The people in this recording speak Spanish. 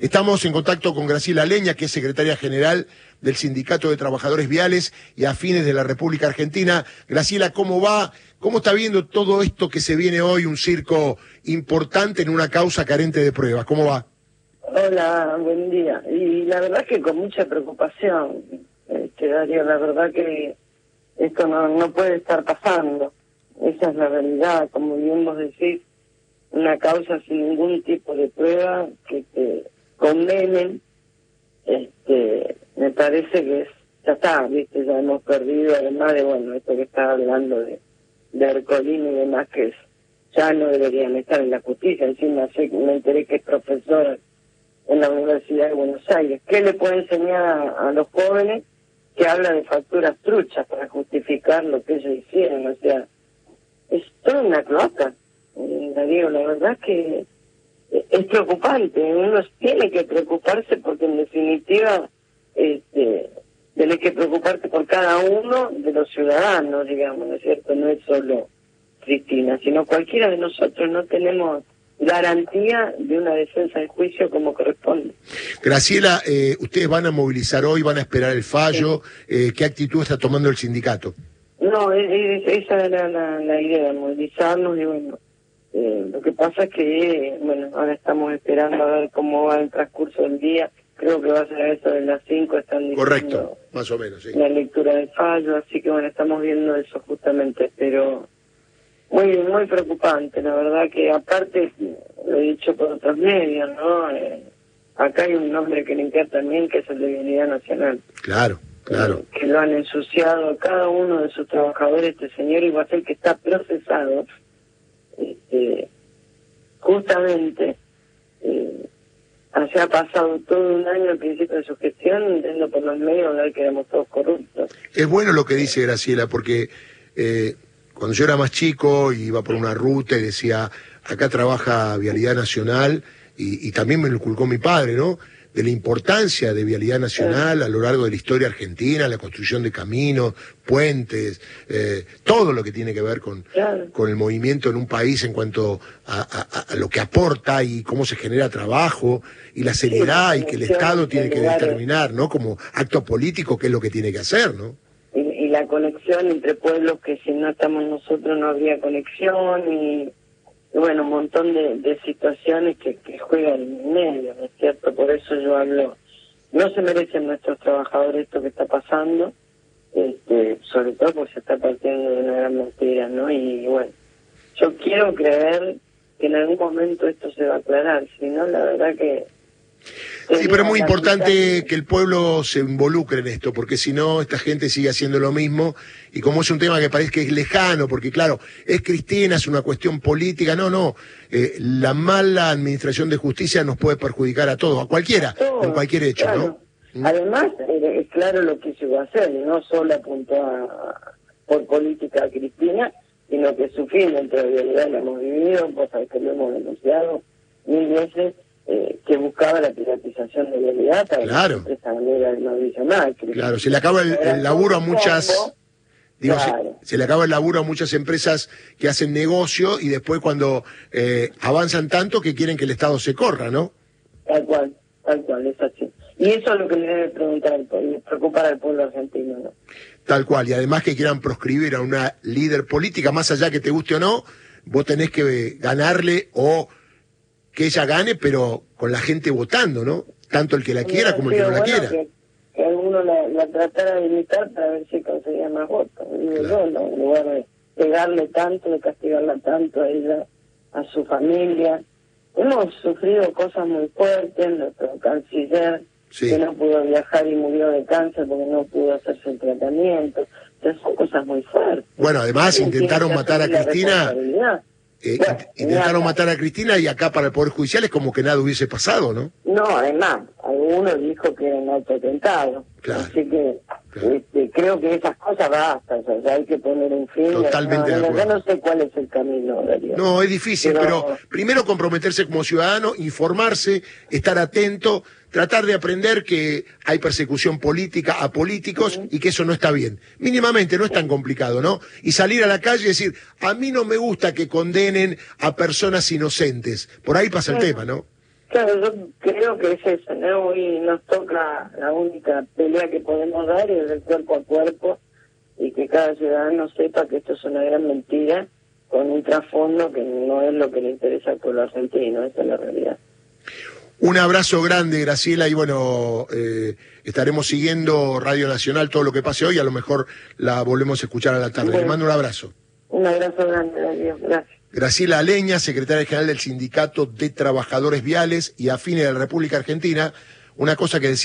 Estamos en contacto con Graciela Leña, que es secretaria general del Sindicato de Trabajadores Viales y Afines de la República Argentina. Graciela, ¿cómo va? ¿Cómo está viendo todo esto que se viene hoy, un circo importante en una causa carente de pruebas? ¿Cómo va? Hola, buen día. Y la verdad que con mucha preocupación, este, Darío, la verdad que esto no, puede estar pasando. Esa es la realidad, como bien vos decís, una causa sin ningún tipo de prueba que condenen, este, me parece que es, ya está, viste, ya hemos perdido, además de, bueno, esto que estaba hablando de, de Ercolini y demás, que es, ya no deberían estar en la justicia, encima sé, me enteré que es profesor en la Universidad de Buenos Aires. ¿Qué le puede enseñar a, a los jóvenes que habla de facturas truchas para justificar lo que ellos hicieron? O sea, es toda una cloaca. Eh, la verdad que es preocupante. Uno tiene que preocuparse porque en definitiva este, tenés que preocuparte por cada uno de los ciudadanos, digamos, ¿no es cierto? No es solo Cristina, sino cualquiera de nosotros no tenemos garantía de una defensa de juicio como corresponde. Graciela, eh, ustedes van a movilizar hoy, van a esperar el fallo. Eh, ¿Qué actitud está tomando el sindicato? No, esa era la, la idea, movilizarnos y bueno, eh, lo que pasa es que, bueno, ahora estamos esperando a ver cómo va el transcurso del día. Creo que va a ser a eso de las 5, están diciendo Correcto, más o menos, sí. la lectura del fallo, así que bueno, estamos viendo eso justamente, pero muy muy preocupante, la verdad que aparte, lo he dicho por otros medios, ¿no? Eh, acá hay un nombre que limpiar también, que es el de Vialidad Nacional. Claro, claro. Eh, que lo han ensuciado a cada uno de sus trabajadores, este señor, y va a ser que está procesado este, justamente eh, se ha pasado todo un año al principio de su gestión yendo por los medios a que éramos todos corruptos. Es bueno lo que dice Graciela, porque eh, cuando yo era más chico iba por una ruta y decía, acá trabaja Vialidad Nacional, y, y también me lo inculcó mi padre, ¿no? De la importancia de vialidad nacional a lo largo de la historia argentina, la construcción de caminos, puentes, eh, todo lo que tiene que ver con, con el movimiento en un país en cuanto a, lo que aporta y cómo se genera trabajo y la seriedad y que el Estado tiene que determinar, ¿no? Como acto político qué es lo que tiene que hacer, ¿no? Y, y la conexión entre pueblos que si no estamos nosotros no habría conexión y bueno, un montón de, situaciones que, que juegan en medio, ¿no es cierto? Por eso yo hablo, no se merecen nuestros trabajadores esto que está pasando, este, sobre todo porque se está partiendo de una gran mentira, ¿no? Y bueno, yo quiero creer que en algún momento esto se va a aclarar, si no, la verdad que Sí, pero es muy importante que el pueblo se involucre en esto, porque si no, esta gente sigue haciendo lo mismo. Y como es un tema que parece que es lejano, porque claro, es Cristina, es una cuestión política, no, no. Eh, la mala administración de justicia nos puede perjudicar a todos, a cualquiera, en cualquier hecho, ¿no? ¿Mm? Además, eh, es claro lo que se va a hacer, no solo apuntó a, por política a Cristina, sino que su fin de realidad lo hemos vivido, cosas que lo hemos denunciado mil veces que buscaba la privatización de realidad para claro. que manera de Claro, se le acaba el, laburo a muchas... Digo, se, le acaba el laburo a muchas empresas que hacen negocio y después cuando eh, avanzan tanto que quieren que el Estado se corra, ¿no? Tal cual, tal cual, es así. Y eso es lo que le debe preguntar, preocupar al pueblo argentino, ¿no? Tal cual, y además que quieran proscribir a una líder política, más allá que te guste o no, vos tenés que ganarle o que ella gane, pero con la gente votando, ¿no? Tanto el que la quiera como el que no la quiera. Que, alguno la, tratara de imitar para ver si conseguía más votos. Digo yo, ¿no? En lugar de pegarle tanto, de castigarla tanto a ella, a su familia. Hemos sufrido cosas muy fuertes, nuestro canciller que no pudo viajar y murió de cáncer porque no pudo hacerse el tratamiento. Entonces son cosas muy fuertes. Bueno, además intentaron matar a Cristina eh, intentaron matar a Cristina y acá para el Poder Judicial es como que nada hubiese pasado, ¿no? No, además, algunos dijo que era un autotentado. Claro. Así que este, creo que esas cosas bastan, o sea, hay que poner un fin. Totalmente no, de acuerdo. Yo no sé cuál es el camino, Darío. No, es difícil, pero... primero comprometerse como ciudadano, informarse, estar atento, tratar de aprender que hay persecución política a políticos y que eso no está bien. Mínimamente, no es tan complicado, ¿no? Y salir a la calle y decir, a mí no me gusta que condenen a personas inocentes. Por ahí pasa el tema, ¿no? Claro, yo creo que es eso, ¿no? Hoy nos toca la única pelea que podemos dar es el cuerpo a cuerpo y que cada ciudadano sepa que esto es una gran mentira con un trasfondo que no es lo que le interesa al pueblo argentino, esa es la realidad. Un abrazo grande, Graciela, y bueno, eh, estaremos siguiendo Radio Nacional todo lo que pase hoy, a lo mejor la volvemos a escuchar a la tarde. Le mando un abrazo. Un abrazo grande, adiós, gracias. Graciela Aleña, secretaria general del Sindicato de Trabajadores Viales y Afines de la República Argentina, una cosa que decía